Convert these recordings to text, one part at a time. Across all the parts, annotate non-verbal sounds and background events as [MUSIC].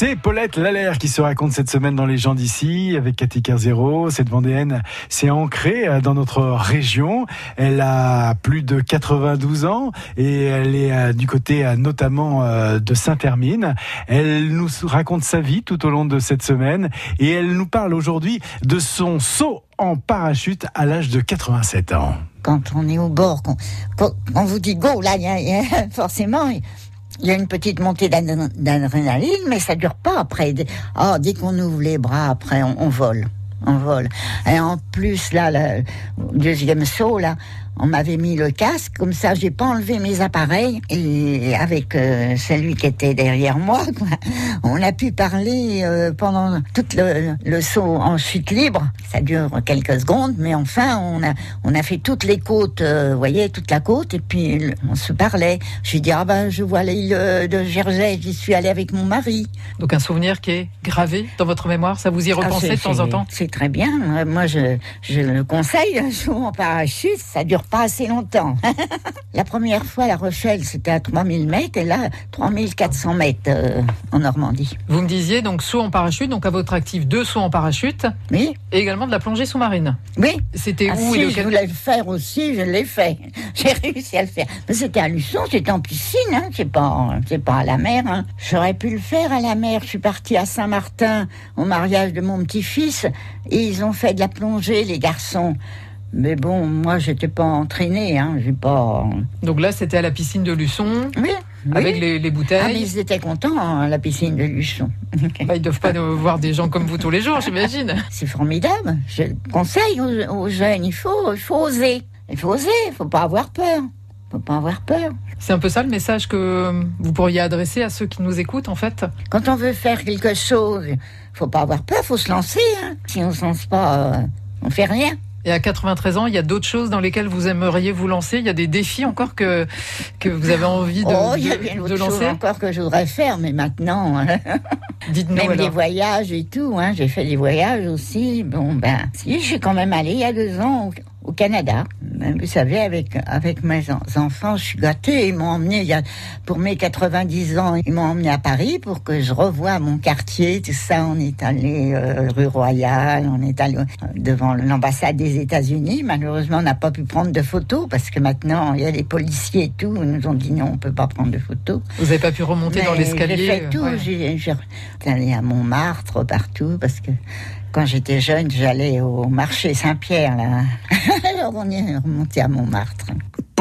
C'est Paulette Lallaire qui se raconte cette semaine dans Les gens d'ici avec Cathy Carzero. Cette Vendéenne s'est ancrée euh, dans notre région. Elle a plus de 92 ans et elle est euh, du côté euh, notamment de Saint-Hermine. Elle nous raconte sa vie tout au long de cette semaine et elle nous parle aujourd'hui de son saut en parachute à l'âge de 87 ans. Quand on est au bord, on vous dit go, là, forcément, il y a une petite montée d'adrénaline, mais ça dure pas après. Oh, dès qu'on ouvre les bras, après, on, vole. On vole. Et en plus, là, le deuxième saut, là, on m'avait mis le casque, comme ça j'ai pas enlevé mes appareils et avec euh, celui qui était derrière moi, on a pu parler euh, pendant tout le, saut en chute libre. Ça dure quelques secondes, mais enfin on a on a fait toutes les côtes, euh, vous voyez toute la côte et puis on se parlait. Je lui dis ah ben je vois l'île de Jersey, j'y suis allée avec mon mari. Donc un souvenir qui est gravé dans votre mémoire, ça vous y ah, repensez de temps en temps? Très bien. Moi je je le conseille, un saut en parachute, ça dure pas assez longtemps. [LAUGHS] la première fois, La Rochelle, c'était à 3000 mètres et là, 3400 mètres euh, en Normandie. Vous me disiez donc saut en parachute, donc à votre actif deux sauts en parachute. Oui. Et également de la plongée sous-marine. Oui. C'était ah, où si, Je voulais le faire aussi, je l'ai fait. [LAUGHS] J'ai réussi à le faire. Mais c'était à Luçon, c'était en piscine, hein. c'est pas, c'est pas à la mer. Hein. J'aurais pu le faire à la mer. Je suis partie à Saint-Martin au mariage de mon petit-fils et ils ont fait de la plongée, les garçons. Mais bon, moi, j'étais pas entraînée, hein, j'ai pas. Donc là, c'était à la piscine de Luçon. Oui. Avec Les, bouteilles. Ah, mais ils étaient contents, hein, la piscine de Luçon. [LAUGHS] bah, ils doivent pas voir des gens comme vous tous les jours, j'imagine. [LAUGHS] C'est formidable. Je conseille aux, jeunes, il faut, il faut oser. Il faut oser, il faut pas avoir peur. Il faut pas avoir peur. C'est un peu ça le message que vous pourriez adresser à ceux qui nous écoutent, en fait. Quand on veut faire quelque chose, il faut pas avoir peur, il faut se lancer. Hein. Si on ne se lance pas, euh, on fait rien. Et à 93 ans, il y a d'autres choses dans lesquelles vous aimeriez vous lancer? Il y a des défis encore que, que vous avez envie de, oh, il y a bien de lancer? encore que je voudrais faire, mais maintenant. Hein. Dites-nous. Même des voyages et tout. Hein, j'ai fait des voyages aussi. Bon, ben, si, je suis quand même allée il y a deux ans au Canada. Vous savez, avec, avec mes enfants, je suis gâtée. Ils m'ont emmené, il y a, pour mes 90 ans, ils m'ont emmené à Paris pour que je revoie mon quartier, tout ça. On est allé euh, rue Royale, on est allé euh, devant l'ambassade des États-Unis. Malheureusement, on n'a pas pu prendre de photos parce que maintenant, il y a les policiers et tout. Ils nous ont dit non, on peut pas prendre de photos. Vous n'avez pas pu remonter dans l'escalier J'ai fait tout. J'ai allé à Montmartre, partout, parce que quand j'étais jeune, j'allais au marché Saint-Pierre, là. [LAUGHS] On est remonté à Montmartre.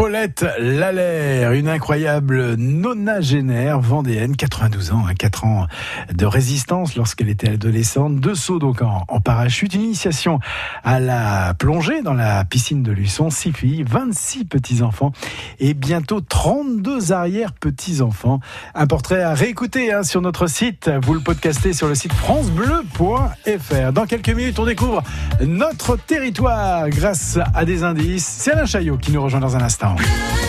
Paulette Lallaire, une incroyable nonagénaire vendéenne, 92 ans, 4 hein, ans de résistance lorsqu'elle était adolescente, deux sauts donc en, parachute, une initiation à la plongée dans la piscine de Luçon, 6 filles, 26 petits-enfants et bientôt 32 arrière-petits-enfants. Un portrait à réécouter hein, sur notre site, vous le podcastez sur le site francebleu.fr. Dans quelques minutes, on découvre notre territoire grâce à des indices. C'est Alain Chaillot qui nous rejoint dans un instant. Love.